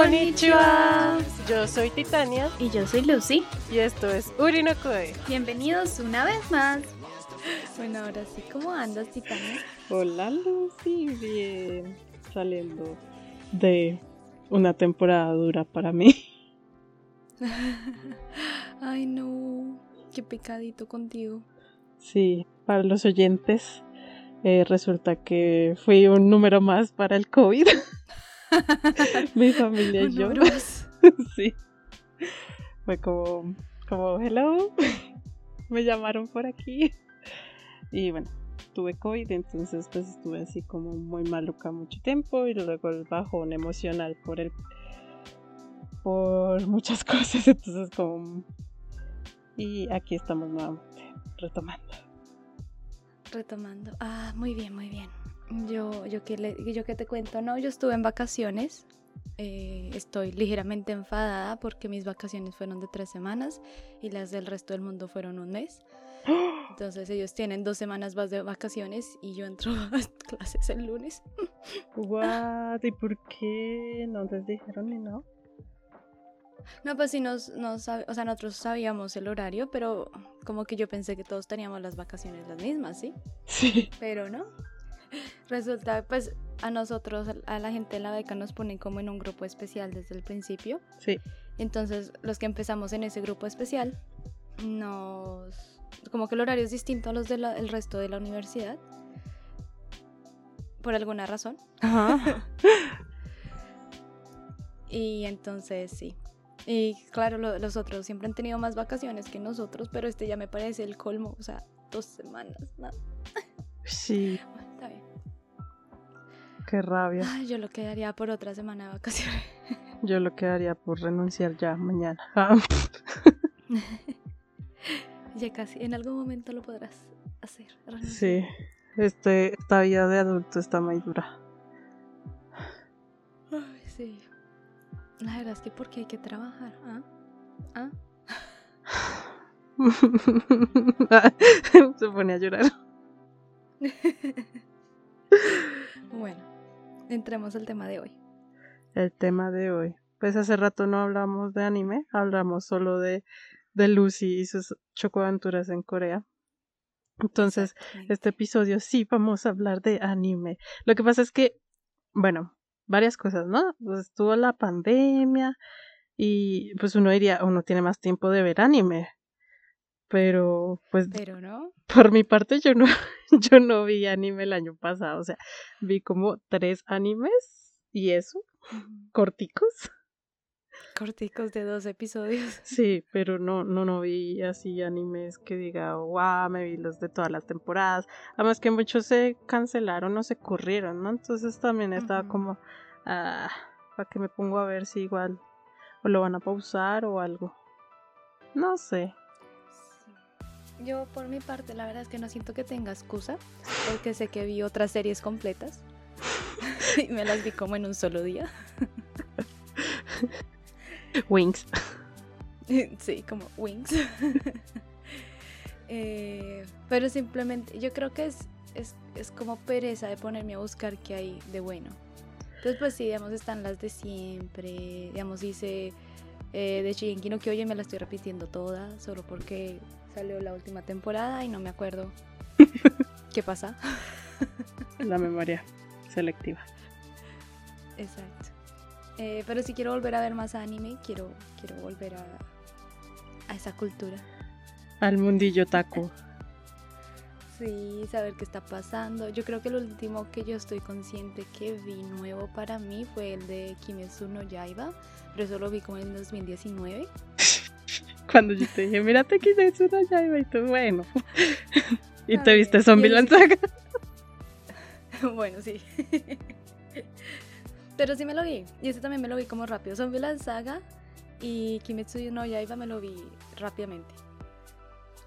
Konnichiwa. Yo soy Titania. Y yo soy Lucy. Y esto es Urinokoe. Bienvenidos una vez más. Bueno, ahora sí, ¿cómo andas, Titania? Hola, Lucy. Bien. Saliendo de una temporada dura para mí. Ay, no. Qué pecadito contigo. Sí, para los oyentes, eh, resulta que fui un número más para el COVID. Mi familia y yo. sí. Fue como, como, hello, me llamaron por aquí. Y bueno, tuve COVID, entonces pues estuve así como muy maluca mucho tiempo y luego el bajón emocional por el por muchas cosas, entonces como y aquí estamos nuevamente retomando. Retomando. Ah, muy bien, muy bien. Yo, yo, que, le, yo que te cuento, no, yo estuve en vacaciones. Eh, estoy ligeramente enfadada porque mis vacaciones fueron de tres semanas y las del resto del mundo fueron un mes. Entonces ellos tienen dos semanas más de vacaciones y yo entro a clases el lunes. What? ¿Y por qué no les dijeron ni no? No, pues sí, nos, nos, o sea, nosotros sabíamos el horario, pero como que yo pensé que todos teníamos las vacaciones las mismas, ¿sí? Sí. Pero no. Resulta, pues a nosotros, a la gente de la beca nos ponen como en un grupo especial desde el principio. Sí. Entonces, los que empezamos en ese grupo especial, nos... como que el horario es distinto a los del resto de la universidad. Por alguna razón. Ajá. y entonces, sí. Y claro, los otros siempre han tenido más vacaciones que nosotros, pero este ya me parece el colmo. O sea, dos semanas, ¿no? Sí. bien. Qué rabia. Ay, yo lo quedaría por otra semana de vacaciones. Yo lo quedaría por renunciar ya mañana. ya casi, en algún momento lo podrás hacer. Sí, este, esta vida de adulto está muy dura. Ay, sí. La verdad es que porque hay que trabajar, ¿ah? ¿Ah? Se pone a llorar. bueno, entremos al tema de hoy. El tema de hoy. Pues hace rato no hablamos de anime, hablamos solo de, de Lucy y sus chocoaventuras en Corea. Entonces, este episodio sí vamos a hablar de anime. Lo que pasa es que, bueno, varias cosas, ¿no? Pues estuvo la pandemia y pues uno diría, uno tiene más tiempo de ver anime. Pero pues Pero no. Por mi parte yo no yo no vi anime el año pasado, o sea, vi como tres animes y eso, corticos. Corticos de dos episodios. Sí, pero no, no, no vi así animes que diga, wow, me vi los de todas las temporadas. Además que muchos se cancelaron o se corrieron, ¿no? Entonces también estaba como, ah, para que me pongo a ver si igual o lo van a pausar o algo. No sé. Yo por mi parte, la verdad es que no siento que tenga excusa, porque sé que vi otras series completas y me las vi como en un solo día. Wings. Sí, como Wings. Eh, pero simplemente, yo creo que es, es, como pereza de ponerme a buscar qué hay de bueno. Entonces, pues sí, digamos, están las de siempre. Digamos, hice eh, de Shingeki no Kyojin, me la estoy repitiendo toda, solo porque salió la última temporada y no me acuerdo qué pasa. La memoria selectiva. Exacto. Eh, pero si quiero volver a ver más anime, quiero, quiero volver a, a esa cultura. Al mundillo taco. Sí, saber qué está pasando. Yo creo que el último que yo estoy consciente que vi nuevo para mí fue el de Kimetsu no Yaiba, pero eso lo vi como en 2019. Cuando yo te dije, mírate Kimetsu no Yaiba y tú, bueno. y te viste Zombie Saga. bueno, sí. Pero sí me lo vi. Y ese también me lo vi como rápido. Zombieland Saga y Kimetsu no Yaiba me lo vi rápidamente.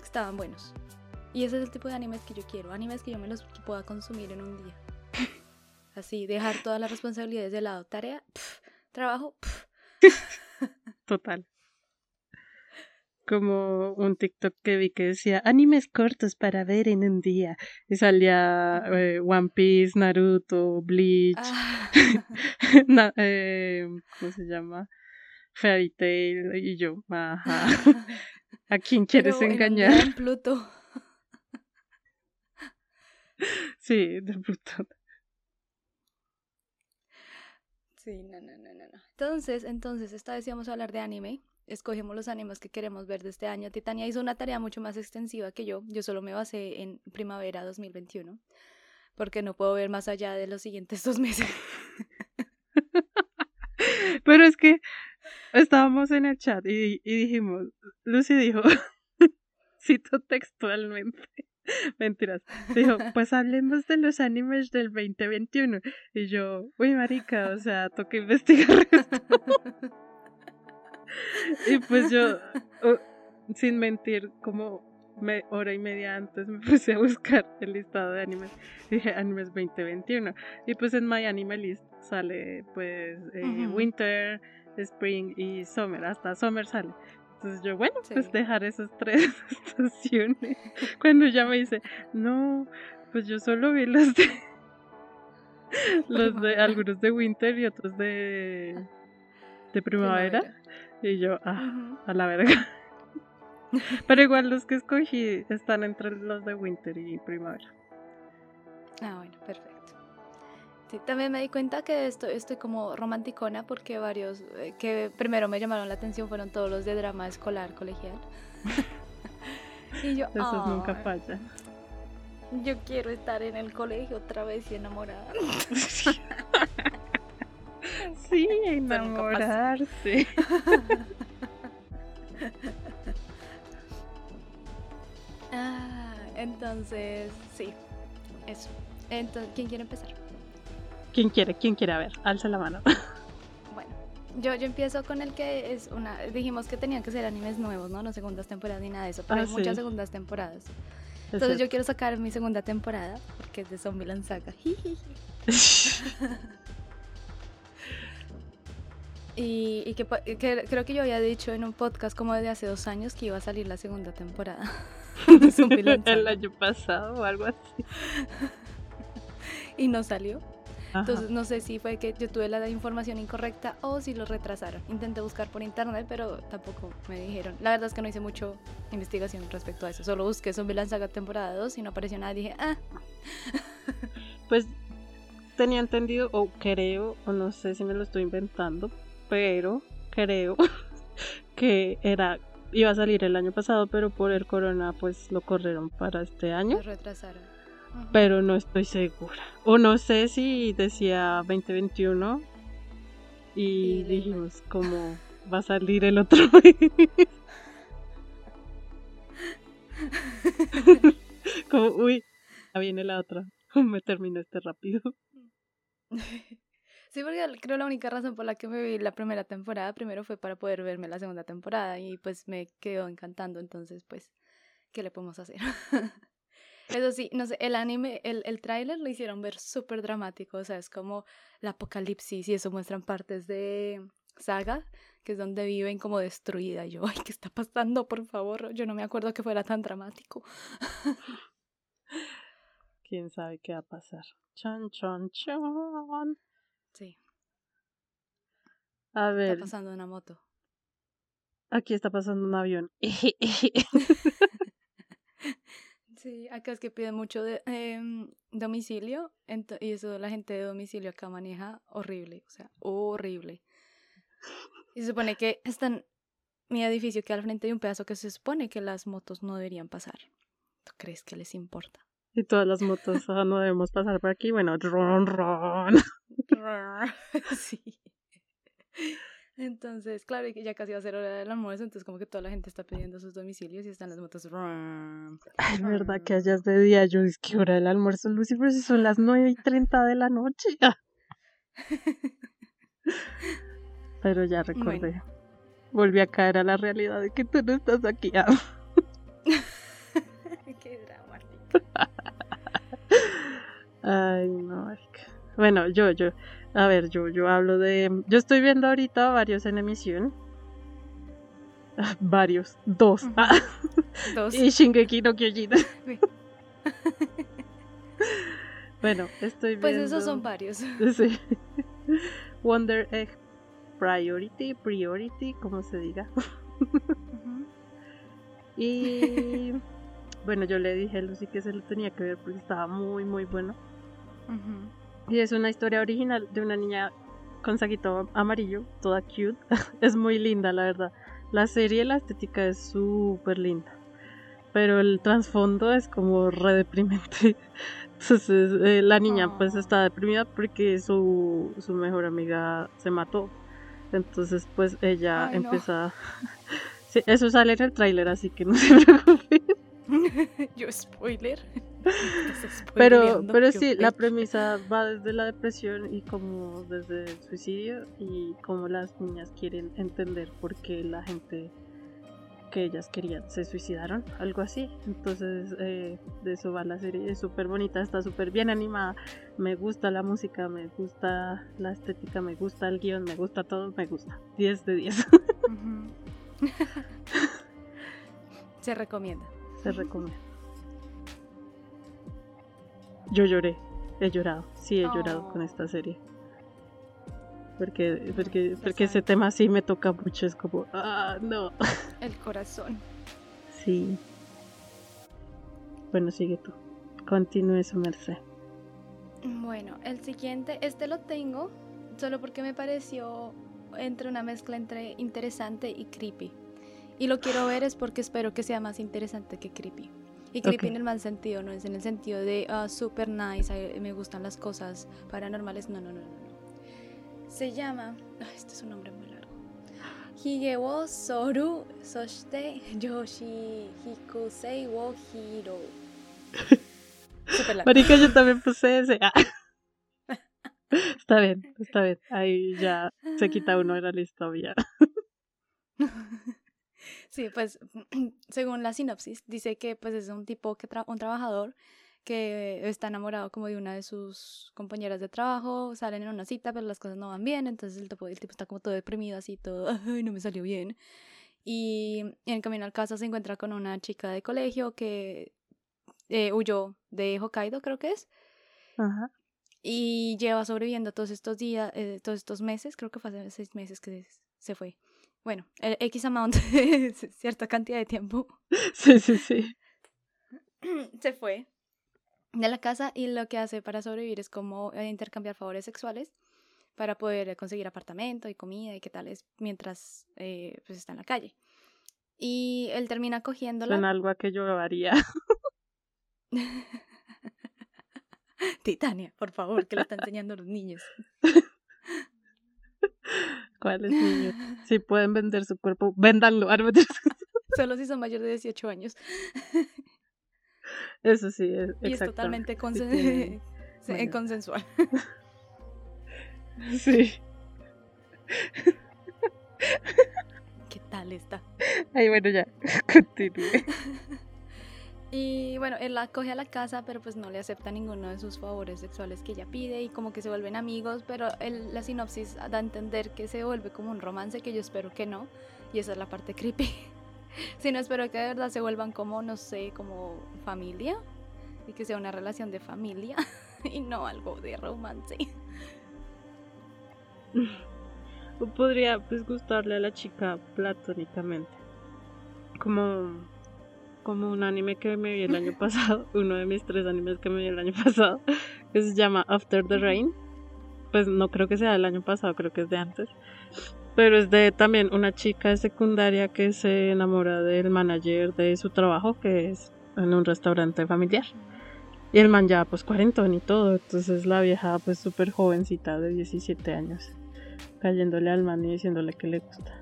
Estaban buenos. Y ese es el tipo de animes que yo quiero. Animes que yo me los pueda consumir en un día. Así, dejar todas las responsabilidades de lado. Tarea, trabajo. Total. Como un TikTok que vi que decía animes cortos para ver en un día. Y salía eh, One Piece, Naruto, Bleach, ah. eh, ¿cómo se llama? Fairy Tail y yo, ajá. ¿A quién quieres engañar? En Pluto. sí, de Pluto. Sí, no, no, no, no. Entonces, entonces, esta vez íbamos a hablar de anime escogimos los animes que queremos ver de este año. Titania hizo una tarea mucho más extensiva que yo. Yo solo me basé en primavera 2021 porque no puedo ver más allá de los siguientes dos meses. Pero es que estábamos en el chat y, dijimos, Lucy dijo, cito textualmente, mentiras, dijo, pues hablemos de los animes del 2021. Y yo, uy, marica, o sea, toca investigar esto. y pues yo, sin mentir, como me, hora y media antes me puse a buscar el listado de animes. Dije animes 2021. Y pues en My Anime List sale pues eh, Winter, Spring y Summer. Hasta Summer sale. Entonces yo, bueno, pues dejar esas tres estaciones. Cuando ya me dice, no, pues yo solo vi los de... los de algunos de Winter y otros de de primavera. Y yo, ah, a la verga. Pero igual los que escogí están entre los de winter y primavera. Ah, bueno, perfecto. Sí, también me di cuenta que estoy, estoy como romanticona porque varios eh, que primero me llamaron la atención fueron todos los de drama escolar colegial. y yo, Esos nunca fallan. Yo quiero estar en el colegio otra vez y enamorada. Sí, enamorarse. ah, entonces, sí, eso. Entonces, ¿quién quiere empezar? ¿Quién quiere? ¿Quién quiere? A ver, alza la mano. bueno, yo, yo empiezo con el que es una... Dijimos que tenían que ser animes nuevos, ¿no? No segundas temporadas ni nada de eso, pero ah, hay muchas segundas temporadas. Entonces yo quiero sacar mi segunda temporada, porque es de Zombieland Saga. Y, que, creo que yo había dicho en un podcast como de hace dos años que iba a salir la segunda temporada. El año pasado o algo así. y no salió. Entonces no sé si fue que yo tuve la información incorrecta o si lo retrasaron. Intenté buscar por internet, pero tampoco me dijeron. La verdad es que no hice mucho investigación respecto a eso. Solo busqué Zombieland Saga temporada 2 y no apareció nada. Dije, ah. Pues tenía entendido, o creo, o no sé si me lo estoy inventando, pero creo que era iba a salir el año pasado, pero por el corona pues lo corrieron para este año. Lo retrasaron. Pero no estoy segura. O no sé si decía 2021 y, dijimos como va a salir el otro como uy, ya viene la otra. Me terminó este rápido. Sí, porque creo la única razón por la que me vi la primera temporada primero fue para poder verme la segunda temporada y pues me quedó encantando, entonces pues, ¿qué le podemos hacer? Eso sí, no sé, el anime, el, el tráiler lo hicieron ver súper dramático, o sea, es como el apocalipsis y eso muestran partes de Saga, que es donde viven como destruida. Yo, ay, ¿qué está pasando? Por favor, yo no me acuerdo que fuera tan dramático. ¿Quién sabe qué va a pasar? Chan, chan, chan. Sí. A ver. Está pasando una moto. Aquí está pasando un avión. sí, acá es que piden mucho de, em, domicilio y eso la gente de domicilio acá maneja horrible, o sea, horrible. Y se supone que están mi edificio que al frente de un pedazo que se supone que las motos no deberían pasar. ¿Tú crees que les importa? Y todas las motos no debemos pasar por aquí. Bueno, ron, ron. sí. Entonces, claro, ya casi va a ser hora del almuerzo, entonces como que toda la gente está pidiendo sus domicilios y están las motos. Ay, verdad que hayas de día, yo es que hora del almuerzo, Lucy, pero si son las 9 y 30 de la noche. pero ya recordé. Volví a caer a la realidad de que tú no estás aquí. Qué drama. Ay, no, Bueno, yo, yo, a ver, yo, yo hablo de. Yo estoy viendo ahorita varios en emisión. Varios, dos. Ah. dos. y Shingeki no Kyojin. bueno, estoy viendo... Pues esos son varios. Sí. Wonder Egg Priority, Priority, como se diga. Y bueno, yo le dije a Lucy que se lo tenía que ver porque estaba muy, muy bueno. Y es una historia original de una niña con saquito amarillo, toda cute. es muy linda, la verdad. La serie, la estética es súper linda. Pero el trasfondo es como re deprimente. Entonces eh, la niña pues está deprimida porque su, su mejor amiga se mató. Entonces pues ella empieza... sí, eso sale en el tráiler, así que no se preocupen. Yo spoiler. Pero, pero sí, la premisa va desde la depresión y como desde el suicidio y como las niñas quieren entender por qué la gente que ellas querían se suicidaron, algo así. Entonces, eh, de eso va la serie. Es súper bonita, está súper bien animada. Me gusta la música, me gusta la estética, me gusta el guion, me gusta todo, me gusta. 10 de 10. Se recomienda. Se recomienda. Yo lloré, he llorado, sí he llorado con oh. esta serie. Porque, porque, porque ese tema sí me toca mucho, es como, ah, no. El corazón. Sí. Bueno, sigue tú. Continúe su merced. Bueno, el siguiente, este lo tengo solo porque me pareció entre una mezcla entre interesante y creepy. Y lo quiero ver es porque espero que sea más interesante que creepy. Y creepy en el mal sentido, no es en el sentido de uh, super nice, me gustan las cosas paranormales. No, no, no, no. Se llama. este es un nombre muy largo. Higewo Soru Soshite Yoshi Hikusei wo Hiro. Marica, yo también puse ese. Ah. Está bien, está bien. Ahí ya se quita uno de la lista, ya. Sí, pues según la sinopsis dice que pues es un tipo que un trabajador que está enamorado como de una de sus compañeras de trabajo, salen en una cita, pero las cosas no van bien, entonces el tipo, el tipo está como todo deprimido, así todo, ay, no me salió bien. Y en camino al casa se encuentra con una chica de colegio que eh, huyó de Hokkaido, creo que es. Ajá. Y lleva sobreviviendo todos estos días, eh, todos estos meses, creo que fue hace seis meses que se fue bueno, el X amount, cierta cantidad de tiempo. Sí, sí, sí. Se fue de la casa y lo que hace para sobrevivir es como eh, intercambiar favores sexuales para poder conseguir apartamento y comida y qué tal es mientras eh, pues está en la calle. Y él termina cogiéndola. Son algo a que yo haría. Titania, por favor, que le está enseñando a los niños. ¿Cuáles niños? Si pueden vender su cuerpo, véndanlo. Solo si son mayores de 18 años. Eso sí, es, y es totalmente consensual. Sí. ¿Qué tal está? Ay, bueno, ya, continúe. Y bueno, él la coge a la casa, pero pues no le acepta ninguno de sus favores sexuales que ella pide y como que se vuelven amigos, pero la sinopsis da a entender que se vuelve como un romance que yo espero que no, y esa es la parte creepy. si no, espero que de verdad se vuelvan como, no sé, como familia y que sea una relación de familia y no algo de romance. Podría pues gustarle a la chica platónicamente. Como como un anime que me vi el año pasado, uno de mis tres animes que me vi el año pasado, que se llama After the Rain. Pues no creo que sea del año pasado, creo que es de antes. Pero es de también una chica de secundaria que se enamora del manager de su trabajo, que es en un restaurante familiar. Y el man ya pues cuarentón y todo, entonces la vieja pues súper jovencita de 17 años, cayéndole al man y diciéndole que le gusta.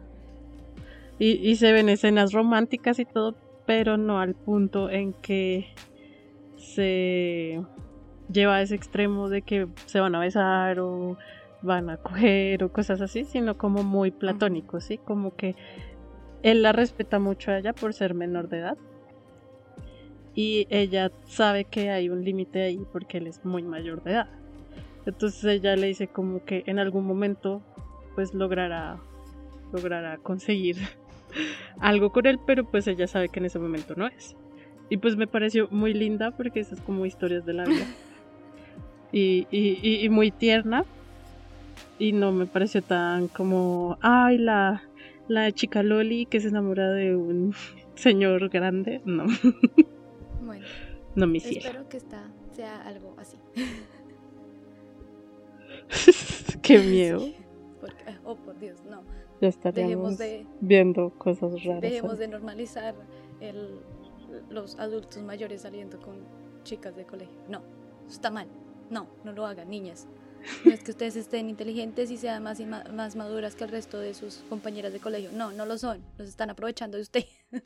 Y, y se ven escenas románticas y todo, pero no al punto en que se lleva a ese extremo de que se van a besar o van a coger o cosas así, sino como muy platónico, ¿sí? Como que él la respeta mucho a ella por ser menor de edad y ella sabe que hay un límite ahí porque él es muy mayor de edad. Entonces ella le dice como que en algún momento pues logrará logrará conseguir algo con él, pero pues ella sabe que en ese momento no es. Y pues me pareció muy linda porque esas como historias de la vida. Y, y, y, muy tierna. Y no me pareció tan como, ay, la, la chica Loli que se enamora de un señor grande. No. Bueno. No me Espero que esta sea algo así. Qué miedo. oh, por Dios, no. Ya estaríamos viendo cosas raras. Dejemos de normalizar el, los adultos mayores saliendo con chicas de colegio. No, está mal. No, no lo hagan, niñas. No es que ustedes estén inteligentes y sean más, más maduras que el resto de sus compañeras de colegio. No, no lo son. Los están aprovechando de usted.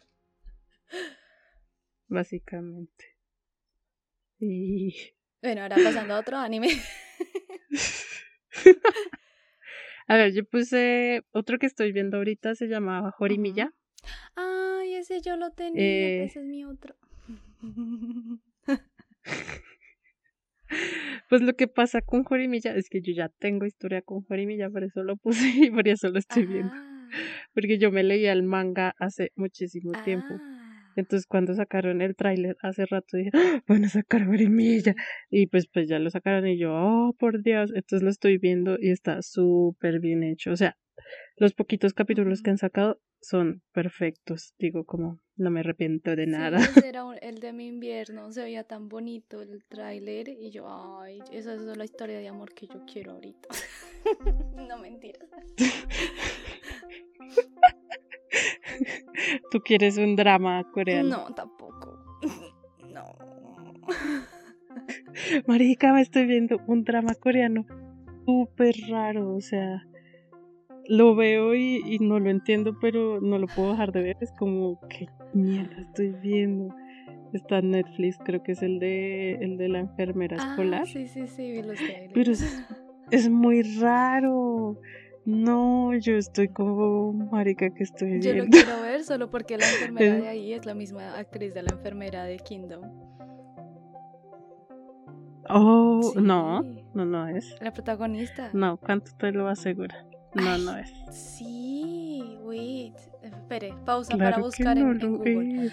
Básicamente. Y... Bueno, ahora pasando a otro anime. a ver, yo puse otro que estoy viendo ahorita, se llamaba Jorimilla. Ay, ese yo lo tenía, eh, ese es mi otro. Pues lo que pasa con Jorimilla es que yo ya tengo historia con Jorimilla, por eso lo puse y por eso lo estoy viendo. Ah. Porque yo me leía el manga hace muchísimo tiempo. Entonces cuando sacaron el tráiler hace rato dije, ¡Ah! van a sacar Jorimilla. Y pues pues ya lo sacaron y yo, oh por Dios, entonces lo estoy viendo y está súper bien hecho. O sea, los poquitos capítulos que han sacado son perfectos. Digo, como no me arrepiento de nada. ese era el de mi invierno, se veía tan bonito el tráiler y yo, ay, esa es la historia de amor que yo quiero ahorita. no mentiras. ¿Tú quieres un drama coreano? No, tampoco. no. Marica, me estoy viendo un drama coreano súper raro, o sea, lo veo y, no lo entiendo, pero no lo puedo dejar de ver. Es como, ¿qué mierda estoy viendo? Está en Netflix, creo que es el de, el de la enfermera ah, escolar. Sí, sí, sí, vi los Pero es, muy raro. No, yo estoy como marica que estoy viendo. Yo lo quiero ver solo porque la enfermera de ahí es la misma actriz de la enfermera de Kingdom. Oh, no, no, no es. La protagonista. No, ¿cuánto te lo asegura? No, no es. Sí, wait. Espere, pausa para buscar en, Google.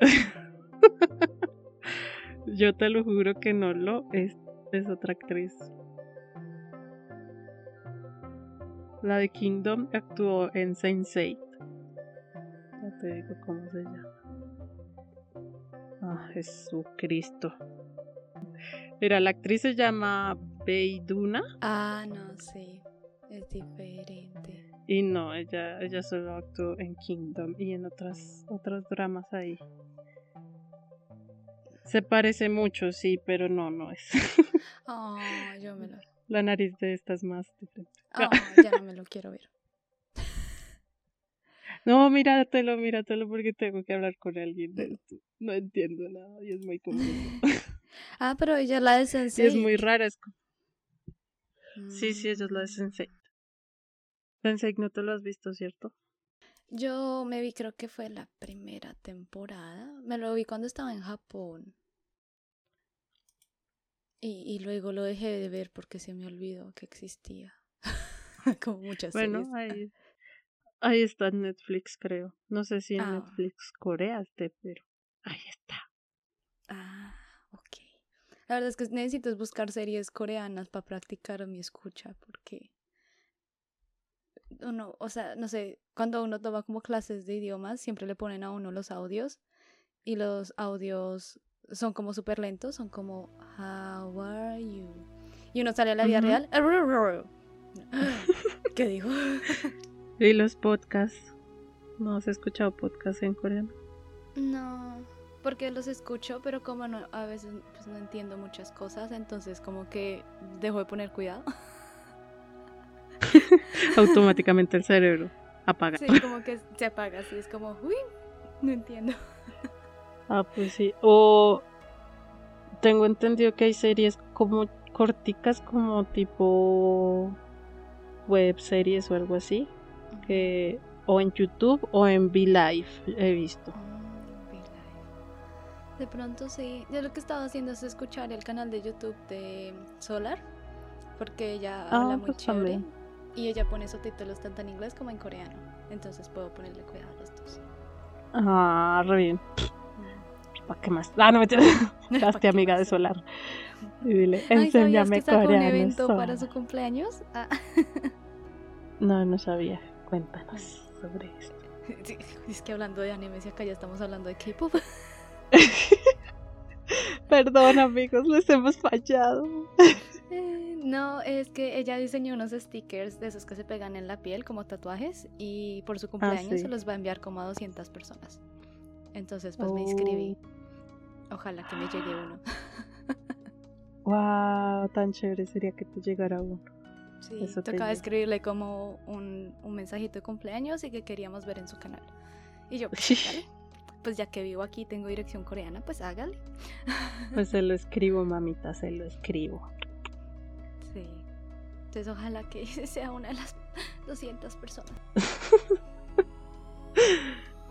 Yo te lo juro que no lo es. Es otra actriz. La de Kingdom actuó en Saint-Seiya. Ya te digo cómo se llama. Ah, Jesucristo. Mira, la actriz se llama Beiduna. Ah, no, sí. Es diferente. Y no, ella, ella solo actuó en Kingdom y en otras, otros dramas ahí. Se parece mucho, sí, pero no, no es. Oh, yo me lo... La nariz de esta es más diferente. Oh, ya no me lo quiero ver. No, míratelo, míratelo porque tengo que hablar con alguien de esto. No entiendo nada y es muy confuso. ah, pero ella la de Sensei. Es muy rara. Es... Sí, sí, ella es la de mm. Sensei. Sensei, no te lo has visto, ¿cierto? Yo me vi, creo que fue la primera temporada. Me lo vi cuando estaba en Japón. Y, y luego lo dejé de ver porque se me olvidó que existía. Como muchas bueno, Ahí, ahí está Netflix, creo. No sé si en ah. Netflix Corea esté, pero ahí está. Ah, ok. La verdad es que necesito buscar series coreanas para practicar mi escucha porque uno, o sea, no sé, cuando uno toma como clases de idiomas, siempre le ponen a uno los audios y los audios son como súper lentos, son como How are you? Y uno sale a la vida real. ¿Qué digo? ¿Y los podcasts? ¿No has escuchado podcasts en coreano? No, porque los escucho, pero como no, a veces pues, no entiendo muchas cosas, entonces como que dejo de poner cuidado. Automáticamente el cerebro apaga. Sí, como que se apaga, así es como, uy, no entiendo. Ah, pues sí. O tengo entendido que hay series como corticas, como tipo web series o algo así, que o en YouTube o en V-Live he visto. De pronto sí. Yo lo que estaba haciendo es escuchar el canal de YouTube de Solar, porque ella ah, habla muy pues chévere. Y ella pone subtítulos tanto en inglés como en coreano. Entonces puedo ponerle cuidado a los dos. Ah, re bien. ¿Para qué más? Ah, no me amiga de Solar. Y dile, enséñame Ay, un evento para su cumpleaños? Ah. No, no sabía. Cuéntanos sobre esto. es que hablando de anime, si acá ya estamos hablando de K-pop. Perdón, amigos, les hemos fallado. Eh, no, es que ella diseñó unos stickers de esos que se pegan en la piel como tatuajes y por su ah, cumpleaños se los va a enviar como a 200 personas. Entonces, pues me inscribí. Oh. Ojalá que me llegue uno. Wow, tan chévere sería que te llegara uno. Sí, tocaba escribirle como un, un, mensajito de cumpleaños y que queríamos ver en su canal. Y yo, pues, pues ya que vivo aquí tengo dirección coreana, pues hágale. Pues se lo escribo, mamita, se lo escribo. Sí. Entonces ojalá que sea una de las 200 personas.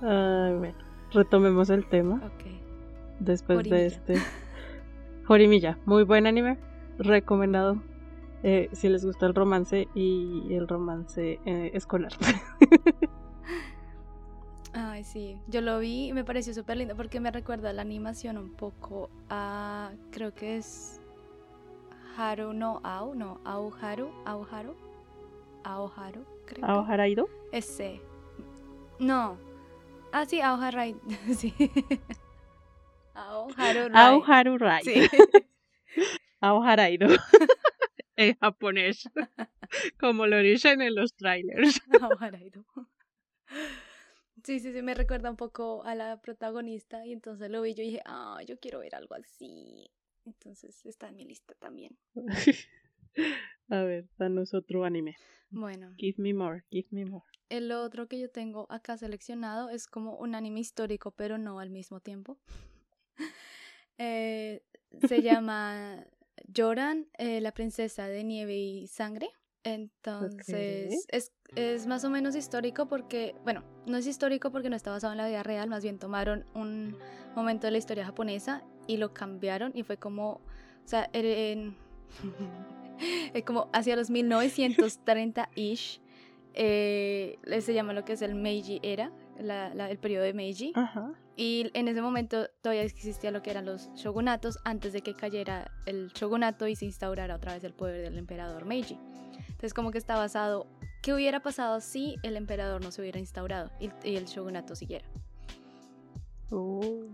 Ay, bueno, retomemos el tema. Ok. Después de este. Jorimilla, muy buen anime, recomendado eh, si les gusta el romance y el romance eh, escolar. Ay, sí, yo lo vi y me pareció súper lindo porque me recuerda la animación un poco a, creo que es Haru no Au, no, Au Haru, Au Haru, Au Haru, creo. ¿Au Haraido? Ese. No. Ah, sí, Au Haraido, sí. Au Haru Rai. Sí. Au Haraido en japonés, como lo dicen en los trailers. Sí, sí, sí, me recuerda un poco a la protagonista y entonces lo vi yo y dije, ah, yo quiero ver algo así. Entonces está en mi lista también. a ver, danos otro anime. Bueno. Give me more, give me more. El otro que yo tengo acá seleccionado es como un anime histórico, pero no al mismo tiempo. Eh, se llama lloran eh, la princesa de nieve y sangre. Entonces, es, es, más o menos histórico porque, bueno, no es histórico porque no está basado en la vida real, más bien tomaron un momento de la historia japonesa y lo cambiaron y fue como, o sea, en, como hacia los 1930-ish, eh, se llama lo que es el Meiji Era, el periodo de Meiji. Y en ese momento todavía existía lo que eran los shogunatos antes de que cayera el shogunato y se instaurara otra vez el poder del emperador Meiji. Entonces como que está basado, ¿qué hubiera pasado si el emperador no se hubiera instaurado y, el shogunato siguiera? Oh.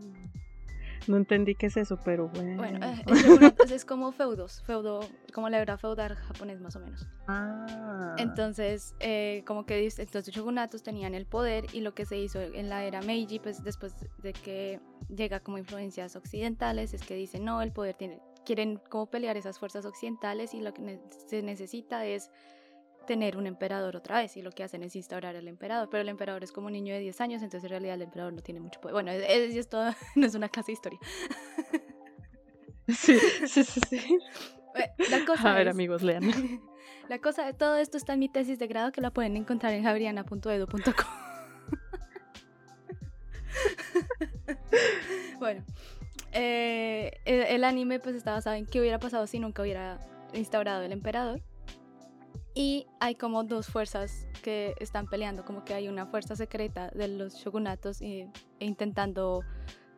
No entendí qué es eso, pero bueno. Bueno, eh, es como feudos, feudo, como la era feudal japonés más o menos. Ah. Entonces, eh, como que entonces los shogunatos tenían el poder y lo que se hizo en la era Meiji, pues después de que llega como influencias occidentales, es que dicen, no, el poder tiene, quieren como pelear esas fuerzas occidentales y lo que se necesita es tener un emperador otra vez y lo que hacen es instaurar al emperador, pero el emperador es como un niño de 10 años, entonces en realidad el emperador no tiene mucho poder. Bueno, es, esto no es una clase de historia. Sí, sí, sí, sí. La cosa A ver, amigos, lean. La cosa de todo esto está en mi tesis de grado que la pueden encontrar en jabriana.edu.com. bueno, eh, el, el anime pues está basado en qué hubiera pasado si nunca hubiera instaurado el emperador y hay como dos fuerzas que están peleando, como que hay una fuerza secreta de los shogunatos e, intentando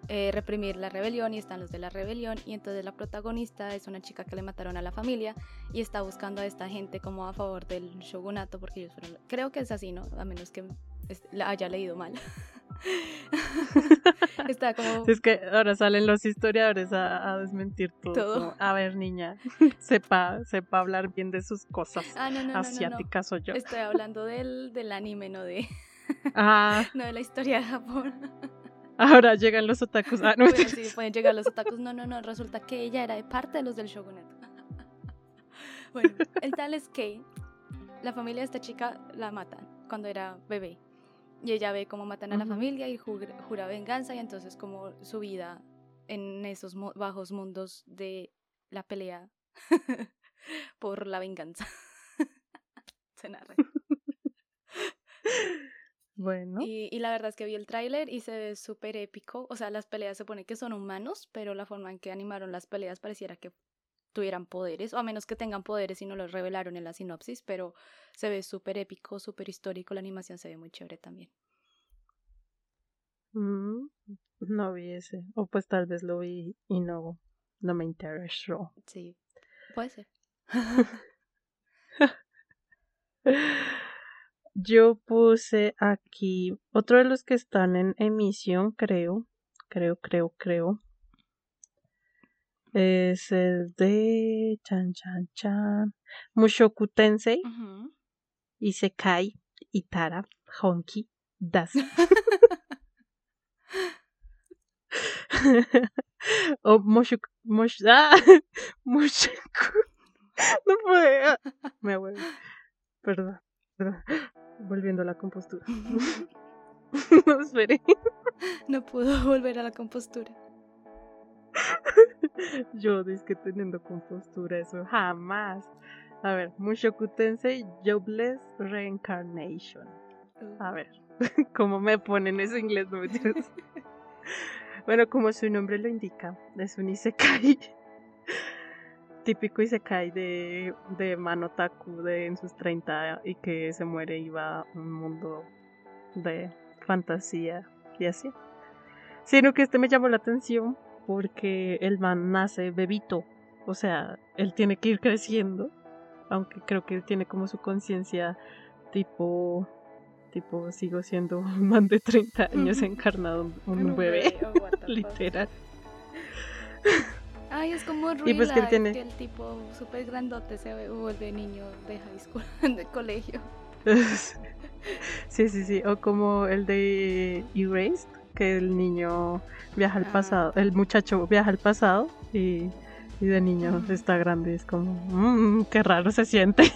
eh, reprimir la rebelión y están los de la rebelión y entonces la protagonista es una chica que le mataron a la familia y está buscando a esta gente como a favor del shogunato porque ellos fueron, creo que es así, ¿no? A menos que haya leído mal. Está como... Es que ahora salen los historiadores a, desmentir todo. a ver, niña, sepa, sepa hablar bien de sus cosas ah, asiáticas o yo. Estoy hablando del, del anime, no de... Ah. no de la historia de Japón. Ahora llegan los otakus. Ah, no. sí, pueden llegar los otakus. No, no, no. Resulta que ella era de parte de los del shogunato. bueno, el tal es que la familia de esta chica la matan cuando era bebé. Y ella ve cómo matan a la familia y jura, venganza y entonces como su vida en esos bajos mundos de la pelea por la venganza. Se narra. Bueno. Y, y, la verdad es que vi el tráiler y se ve súper épico. O sea, las peleas se pone que son humanos, pero la forma en que animaron las peleas pareciera que tuvieran poderes, o a menos que tengan poderes y no los revelaron en la sinopsis, pero se ve súper épico, súper histórico, la animación se ve muy chévere también. Mm, no vi ese, o pues tal vez lo vi y no, no me interesó. Sí, puede ser. Yo puse aquí otro de los que están en emisión, creo, creo, creo, creo. Es el de Chan Chan Chan Mushoku Tensei y Sekai Itara Honki Das. o Moshoku Mosh, ah, Mushoku no puede. Me abuelo. Perdón, perdón. Volviendo a la compostura. no, esperé. No pudo volver a la compostura. Yo que teniendo compostura, eso jamás. A ver, Mushoku Tensei Jobless Reincarnation. A ver, ¿cómo me ponen ese inglés? No me bueno, como su nombre lo indica, es un Isekai típico y se cae de, de Manotaku de en sus 30 y que se muere y va a un mundo de fantasía y así. Sino que este me llamó la atención porque el man nace bebito, o sea, él tiene que ir creciendo, aunque creo que él tiene como su conciencia tipo tipo sigo siendo un man de 30 años encarnado un, un bebé, oh, literal. Ay, es como Ruila, y pues que, tiene... que el tipo súper grandote se vuelve niño de high school, de colegio. sí, sí, sí. O como el de Erased, que el niño viaja al ah. pasado, el muchacho viaja al pasado y, y de niño está grande. Es como, mmm, qué raro se siente.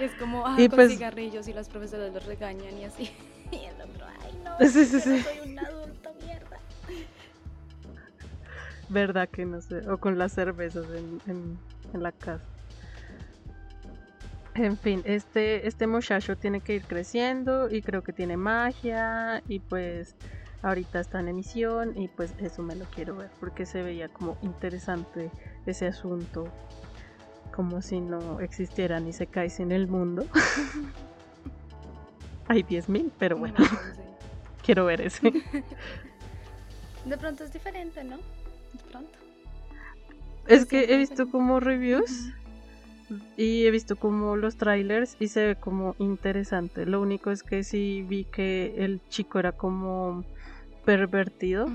es como, ah, con pues cigarrillos y los profesores los regañan y así. Y el otro, ay, no, sí, sí, sí. soy un adulto, mierda. Verdad que no sé. O con las cervezas en, la casa. En fin, este, este muchacho tiene que ir creciendo y creo que tiene magia y pues ahorita está en emisión y pues eso me lo quiero ver porque se veía como interesante ese asunto como si no existiera ni se cae en el mundo. Hay 10.000, pero bueno, quiero ver ese. De pronto es diferente, ¿no? pronto. Es que he visto como reviews y he visto como los trailers y se ve como interesante. Lo único es que sí vi que el chico era como pervertido.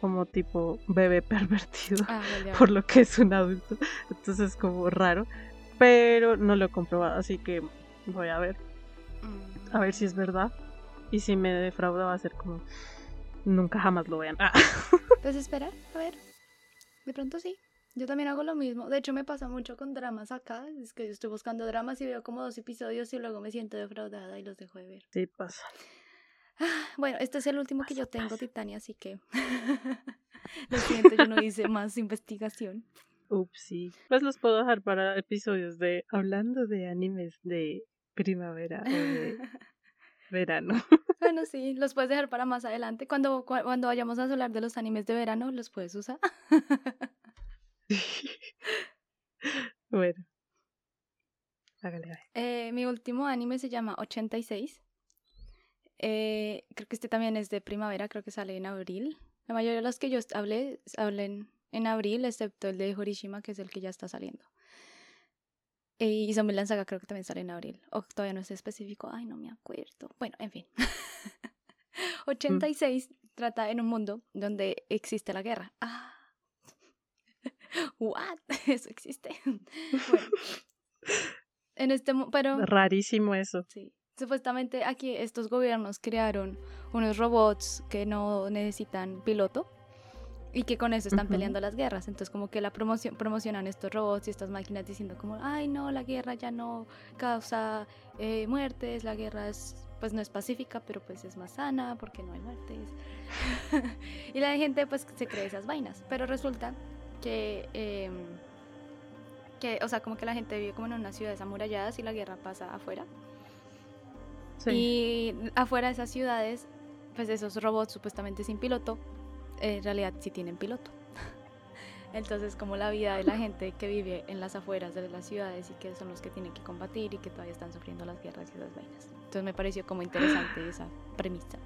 Como tipo bebé pervertido. Ah, por lo que es un adulto. Entonces es como raro. Pero no lo he comprobado, así que voy a ver. A ver si es verdad. Y si me defrauda va a ser como nunca jamás lo vean. Ah. Pues espera, a ver. De pronto sí. Yo también hago lo mismo. De hecho, me pasa mucho con dramas acá. Es que yo estoy buscando dramas y veo como dos episodios y luego me siento defraudada y los dejo de ver. Sí, pasa. Ah, bueno, este es el último que yo tengo, Titania, así que. lo siento, yo no hice más investigación. Ups, sí. Pues los puedo dejar para episodios de hablando de animes de primavera o de verano. Bueno, sí, los puedes dejar para más adelante. Cuando, cuando vayamos a hablar de los animes de verano, los puedes usar. bueno. Hágale, eh, mi último anime se llama 86. Eh, creo que este también es de primavera, creo que sale en abril. La mayoría de los que yo hablé hablen en abril, excepto el de Horishima, que es el que ya está saliendo. Y Zombieland Saga creo que también sale en abril. O todavía no es específico. Ay, no me acuerdo. Bueno, en fin. 86 mm. trata en un mundo donde existe la guerra. Ah. What? Eso existe. bueno. En este pero rarísimo eso. Sí. Supuestamente aquí estos gobiernos crearon unos robots que no necesitan piloto y que con eso están peleando las guerras. Entonces como que la promoción, promocionan estos robots y estas máquinas diciendo como, ay no, la guerra ya no causa eh, muertes, la guerra es, pues no es pacífica, pero pues es más sana porque no hay muertes. y la gente pues se cree esas vainas, pero resulta que, em, que, o sea, como que la gente vive como en unas ciudades amuralladas y la guerra pasa afuera. Y afuera de esas ciudades, pues esos robots supuestamente sin piloto en realidad sí tienen piloto. Entonces, como la vida de la gente que vive en las afueras de las ciudades y que son los que tienen que combatir y que todavía están sufriendo las guerras y esas vainas. Entonces me pareció como interesante esa premisa.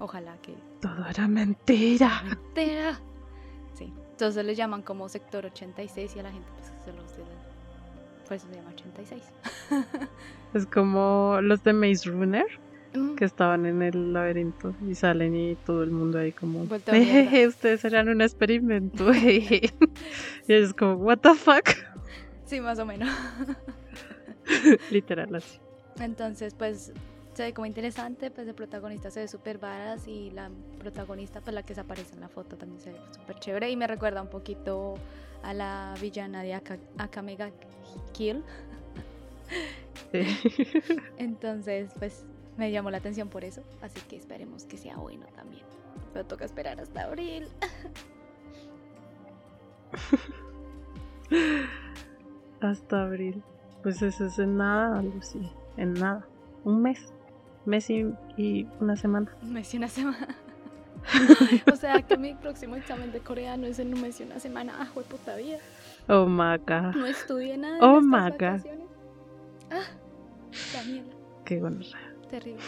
Ojalá que... Todo era mentira. Mentira. Sí. Entonces le llaman como sector 86 y a la gente pues se los... Por eso se llama 86. es como los de Maze Runner que estaban en el laberinto y salen y todo el mundo ahí como ustedes eran un experimento y es como what the fuck sí más o menos. Literal así. Entonces pues se ve como interesante pues el protagonista se ve súper varas y la protagonista pues la que se aparece en la foto también se ve súper chévere y me recuerda un poquito a la villana de Akamega Kill entonces pues me llamó la atención por eso, así que esperemos que sea bueno también. Pero toca esperar hasta abril. hasta abril. Pues eso es en nada, Lucy. En nada. Un mes. Mes y, una semana. Un mes y una semana. o sea que mi próximo examen de coreano es en un mes y una semana. Ah, puta vida. Oh my god. No estudié nada. Oh my god. Ah, Daniela. Qué bueno. Terrible.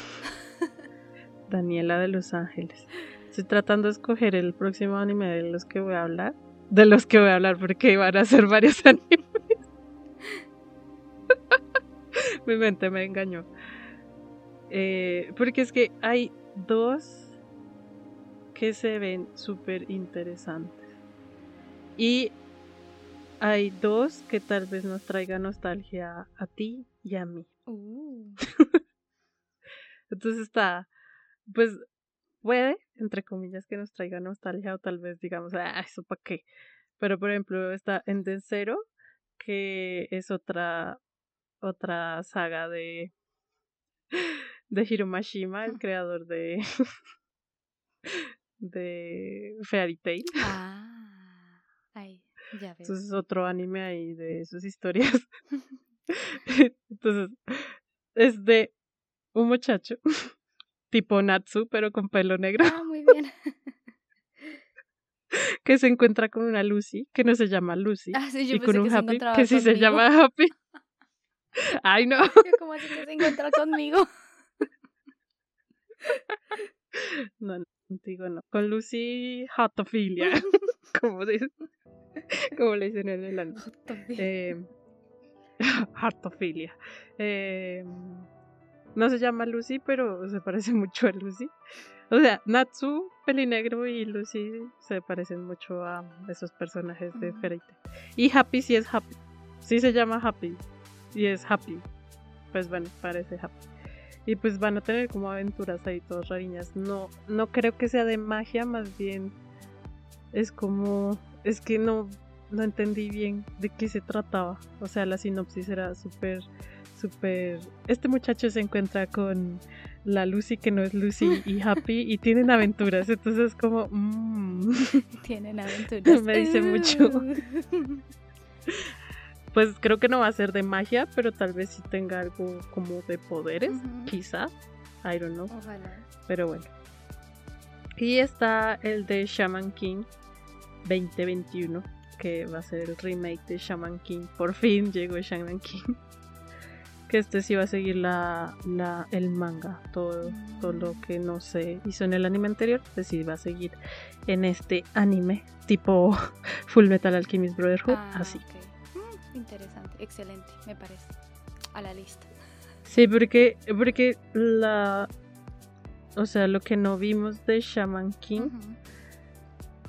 Daniela de Los Ángeles. Estoy tratando de escoger el próximo anime de los que voy a hablar. De los que voy a hablar, porque van a ser varios animes. Mi mente me engañó. Eh, porque es que hay dos que se ven súper interesantes. Y hay dos que tal vez nos traigan nostalgia a ti y a mí. Uh. Entonces está, pues puede, entre comillas, que nos traiga nostalgia o tal vez digamos, ah, eso para qué. Pero por ejemplo está en Zero, que es otra, otra saga de, de Hiromashima, el creador de, de Fairy Tail. Ah, ay, ya veo. Entonces es otro anime ahí de sus historias. Entonces, es de un muchacho tipo Natsu, pero con pelo negro. Ah, muy bien. que se encuentra con una Lucy, que no se llama Lucy. Ah, sí, yo y con un Happy, que sí se llama Happy. Ay, no. ¿Cómo así que se encuentra conmigo? No, no, contigo no. Con Lucy, Hotophilia. como, dicen, como le dicen en el anime. Eh. Eh, no se llama Lucy, pero se parece mucho a Lucy. O sea, Natsu, Pelinegro y Lucy se parecen mucho a esos personajes de Fairy Y Happy sí es Happy. Sí se llama Happy. Y es Happy. Pues bueno, parece Happy. Y pues van a tener como aventuras ahí todas rariñas. No, no creo que sea de magia, más bien es como. Es que no, no entendí bien de qué se trataba. O sea, la sinopsis era súper súper... Este muchacho se encuentra con la Lucy que no es Lucy y Happy y tienen aventuras, entonces como... Mm. Tienen aventuras. Me dice mucho. pues creo que no va a ser de magia, pero tal vez sí tenga algo como de poderes, quizá. I don't know. Pero bueno. Y está el de Shaman King 2021, que va a ser el remake de Shaman King. Por fin llegó Shaman King que este sí va a seguir la, la, el manga, todo, todo lo que no se hizo en el anime anterior, pues sí va a seguir en este anime, tipo Full Metal Alchemist Brotherhood, ah, así. Mm, interesante, excelente, me parece. A la lista. Sí, porque, porque la. O sea, lo que no vimos de Shaman King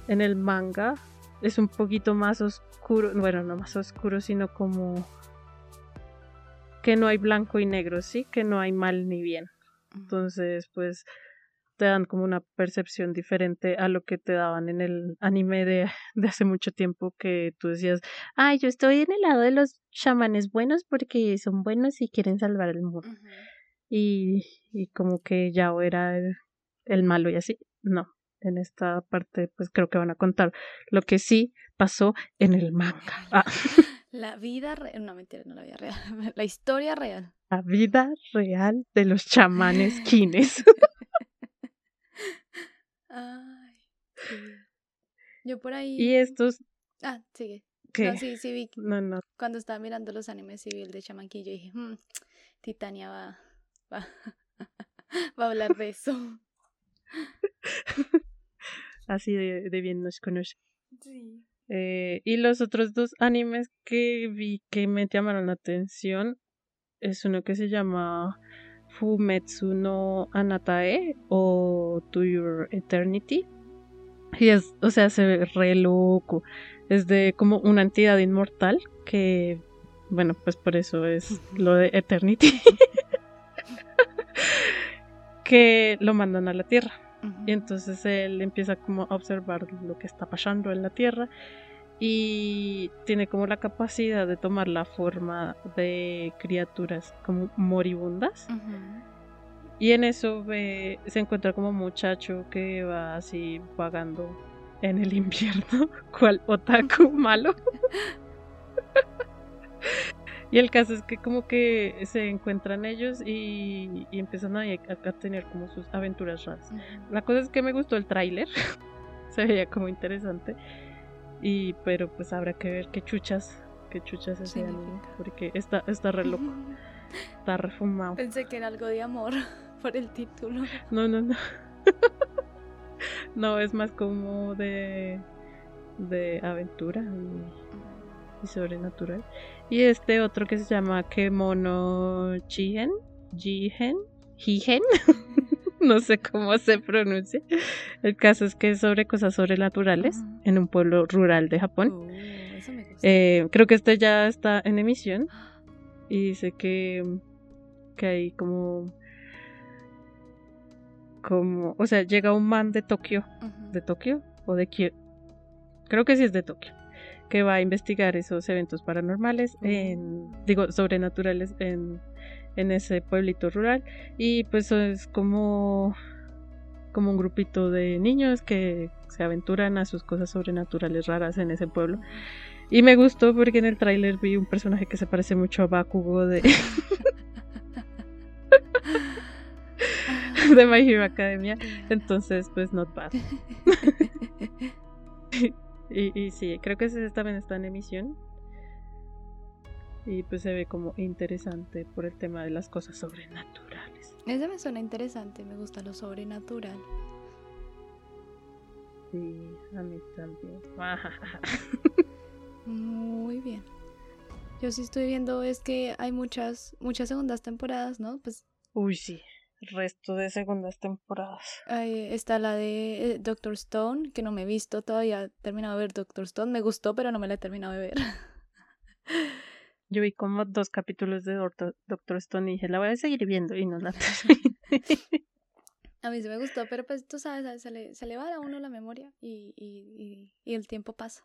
en el manga es un poquito más oscuro. Bueno, no más oscuro, sino como que no hay blanco y negro, sí, que no hay mal ni bien. Entonces, pues te dan como una percepción diferente a lo que te daban en el anime de, de hace mucho tiempo que tú decías, ay, yo estoy en el lado de los chamanes buenos porque son buenos y quieren salvar el mundo. y, y como que ya era el, el malo y así. No, en esta parte pues creo que van a contar lo que sí pasó en el manga. Ah. La vida real, no mentira, no la vida real, la historia real. La vida real de los chamanes quines. Ay, Yo por ahí. Y estos Ah, sigue. ¿Qué? No, sí, sí vi. No, no. Cuando estaba mirando los animes civil de Chamanquillo dije, "Hmm, Titania va, va, va a hablar de eso. Así de, de bien nos conoce. Sí. Eh, y los otros dos animes que vi que me llamaron la atención es uno que se llama Fumetsu no Anatae o To Your Eternity. Y es, o sea, se ve re loco. Es de como una entidad inmortal que, bueno, pues por eso es lo de Eternity. que lo mandan a la Tierra. Y entonces él empieza como a observar lo que está pasando en la Tierra y tiene como la capacidad de tomar la forma de criaturas como moribundas. Y en eso ve, se encuentra como un muchacho que va así vagando en el invierno, cual otaku malo. y el caso es que como que se encuentran ellos y, y empiezan a, a, tener como sus aventuras raras. La cosa es que me gustó el tráiler, se veía como interesante. Y pero pues habrá que ver qué chuchas, qué chuchas anime, porque está, está re loco. Está refumado. Pensé que era algo de amor por el título. No, no, no. no, es más como de de aventura y, y, sobrenatural. Y este otro que se llama Kemono Jihen, Jihen, Jihen. no sé cómo se pronuncia. El caso es que es sobre cosas sobrenaturales en un pueblo rural de Japón. Oh, eso me gusta. Eh, creo que este ya está en emisión y dice que, que hay como como, o sea, llega un man de Tokio, de Tokio o de Kyoto, creo que sí es de Tokio, que va a investigar esos eventos paranormales, en, digo, sobrenaturales en, en ese pueblito rural y pues es como como un grupito de niños que se aventuran a sus cosas sobrenaturales raras en ese pueblo. Y me gustó porque en el tráiler vi un personaje que se parece mucho a Bakugo de de My Hero Academia. Entonces, pues not bad. y, y sí, creo que ese también está en emisión. Y pues se ve como interesante por el tema de las cosas sobrenaturales. Ese me suena interesante, me gusta lo sobrenatural. Sí, a mí también. Muy bien. Yo sí estoy viendo es que hay muchas muchas segundas temporadas, ¿no? Pues Uy, sí. Resto de segundas temporadas. Ahí está la de eh, Doctor Stone, que no me he visto todavía. He terminado de ver Doctor Stone. Me gustó, pero no me la he terminado de ver. Yo vi como dos capítulos de Doctor, Doctor Stone y dije, la voy a seguir viendo y no la terminé. A mí sí me gustó, pero pues tú sabes, se le, se le va a uno la memoria y, y, y, y el tiempo pasa.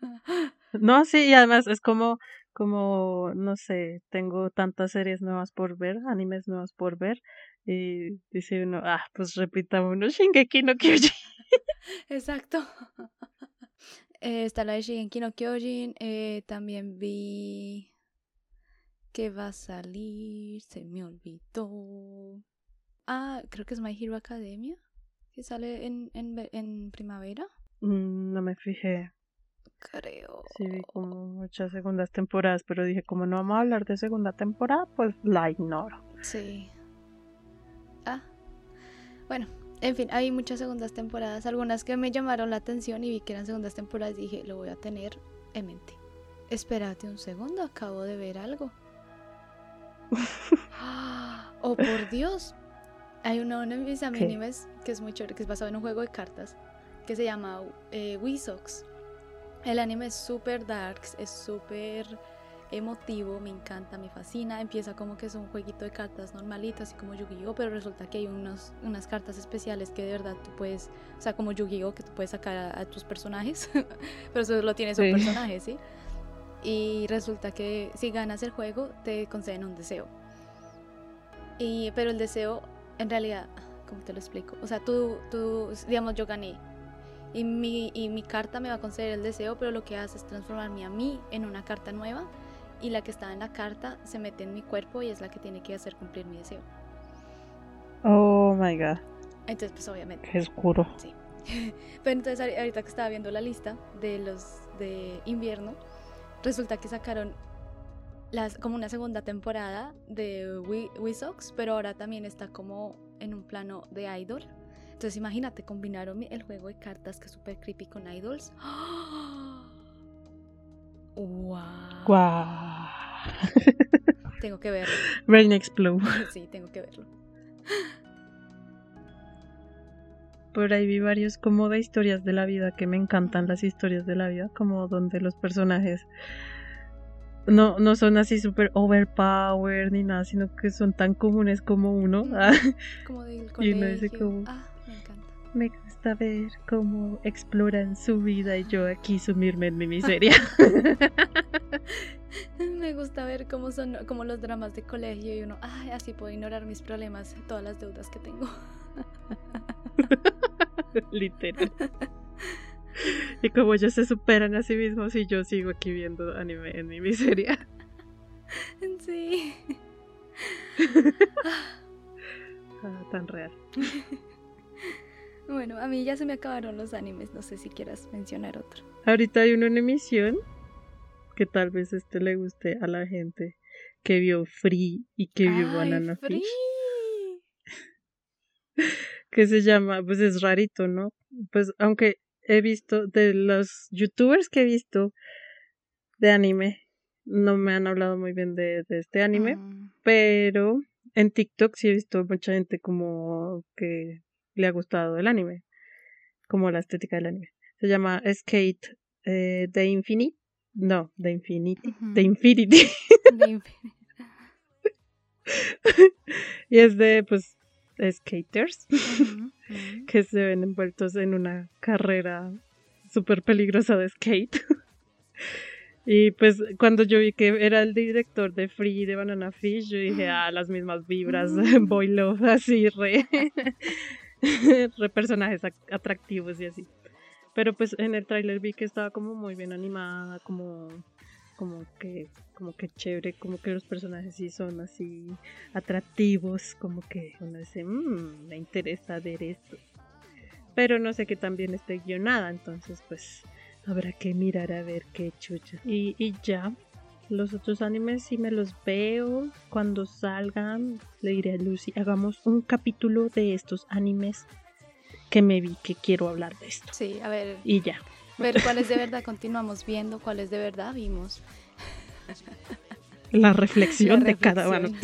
No, sí, y además es como, como, no sé, tengo tantas series nuevas por ver, animes nuevos por ver, y dice uno, ah, pues repita uno, Shingeki no Kyojin. Exacto. Eh, está la de Shingeki no Kyojin, eh, también vi que va a salir, se me olvidó. Ah, creo que es My Hero Academia, que sale en, en, en primavera. Mm, no me fijé. Creo. Sí, vi como muchas segundas temporadas, pero dije, como no vamos a hablar de segunda temporada, pues la ignoro. Sí. Ah. Bueno, en fin, hay muchas segundas temporadas, algunas que me llamaron la atención y vi que eran segundas temporadas y dije, lo voy a tener en mente. Espérate un segundo, acabo de ver algo. oh, por Dios. Hay uno, de mis animes que es muy chévere, que es basado en un juego de cartas, que se llama eh, Wisox. El anime es súper darks, es súper emotivo, me encanta, me fascina. Empieza como que es un jueguito de cartas normalito, así como Yu-Gi-Oh, pero resulta que hay unos, unas cartas especiales que de verdad tú puedes, o sea, como Yu-Gi-Oh, que tú puedes sacar a, a tus personajes, pero solo tienes un Sí. personaje, ¿sí? Y resulta que si ganas el juego, te conceden un deseo. Y, pero el deseo, en realidad, ¿cómo te lo explico? O sea, tú, tú digamos, yo gané. Y mi, y mi carta me va a conceder el deseo, pero lo que hace es transformarme a mí en una carta nueva. Y la que está en la carta se mete en mi cuerpo y es la que tiene que hacer cumplir mi deseo. Oh my god, Entonces, pues obviamente. qué oscuro. Sí. Pero entonces ahori- ahorita que estaba viendo la lista de los de invierno, resulta que sacaron las, como una segunda temporada de Wii Sox, pero ahora también está como en un plano de idol. Entonces imagínate, combinaron el juego de cartas que es súper creepy con idols. ¡Wow! ¡Wow! tengo que verlo. Brain Explode. sí, tengo que verlo. Por ahí vi varios como de historias de la vida que me encantan las historias de la vida, como donde los personajes no, no son así súper overpowered ni nada, sino que son tan comunes como uno. Como del colegio. Y uno dice como, ah, me gusta ver cómo exploran su vida y yo aquí sumirme en mi miseria. me gusta ver cómo son como los dramas de colegio y uno, ay, así puedo ignorar mis problemas, todas las deudas que tengo. Literal. Y como ellos se superan a sí mismos y yo sigo aquí viendo anime en mi miseria. Sí. Ah, tan real. Bueno, a mí ya se me acabaron los animes, no sé si quieras mencionar otro. Ahorita hay uno en emisión que tal vez este le guste a la gente que vio Free y que vio Banana Fish. que se llama, pues es rarito, ¿no? Pues aunque he visto, de los youtubers que he visto de anime, no me han hablado muy bien de, este anime, ah. pero en TikTok sí he visto mucha gente como que le ha gustado el anime, como la estética del anime. Se llama Skate eh, The Infinite, no, The Infinity, The Infinity. y es de, pues, skaters que se ven envueltos en una carrera súper peligrosa de skate. y pues cuando yo vi que era el director de Free de Banana Fish, yo dije, ah, las mismas vibras. Boy Love, así, re personajes atractivos y así. Pero pues en el tráiler vi que estaba como muy bien animada, como como que, como que chévere, como que los personajes sí son así atractivos, como que uno dice, mmm, me interesa ver esto. Pero no sé qué también esté guionada, entonces pues habrá que mirar a ver qué chucha. Y ya, los otros animes si me los veo cuando salgan, le diré a Lucy, hagamos un capítulo de estos animes que me vi que quiero hablar de esto. Sí, a ver. Y ya. Ver cuáles de verdad continuamos viendo, cuáles de verdad vimos. La reflexión, de cada uno.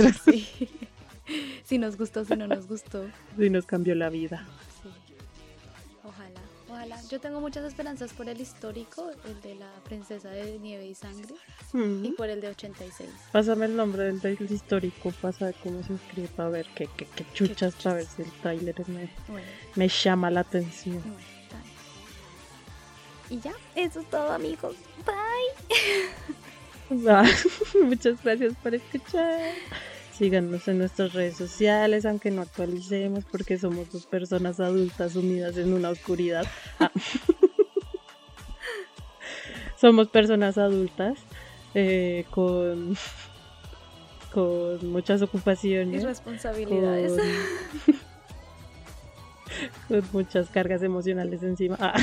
Si nos gustó, si no nos gustó. Si nos cambió la vida. Ojalá. Yo tengo muchas esperanzas por el histórico, el de la princesa de nieve y sangre, y por el de 86. Pásame el nombre del, histórico, pasa cómo se escribe para ver qué, qué, chuchas través el trailer me, me llama la atención. Y ya, eso es todo amigos. Bye. Muchas gracias por escuchar. Síganos en nuestras redes sociales, aunque no actualicemos porque somos dos personas adultas unidas en una oscuridad. Ah. somos personas adultas eh, con, con muchas ocupaciones. Y responsabilidades. Con, muchas cargas emocionales encima. Ah.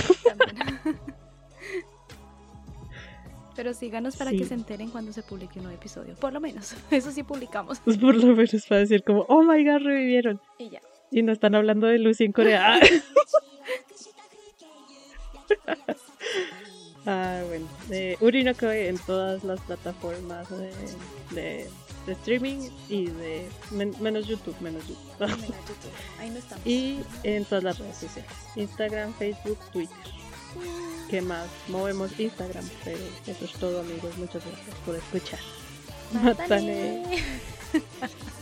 Pero síganos para que se enteren cuando se publique un nuevo episodio. Por lo menos. Eso sí publicamos. Pues por lo menos para decir como, oh my god, revivieron. Y ya. Y no están hablando de Lucy en Corea. ah, bueno. Eh, en todas las plataformas de, streaming y de menos YouTube, menos YouTube. menos YouTube. Ahí no estamos. Y en todas las redes sociales. Instagram, Facebook, Twitter. ¿Qué más? Movemos Instagram, pero eso es todo amigos. Muchas gracias por escuchar. Matane.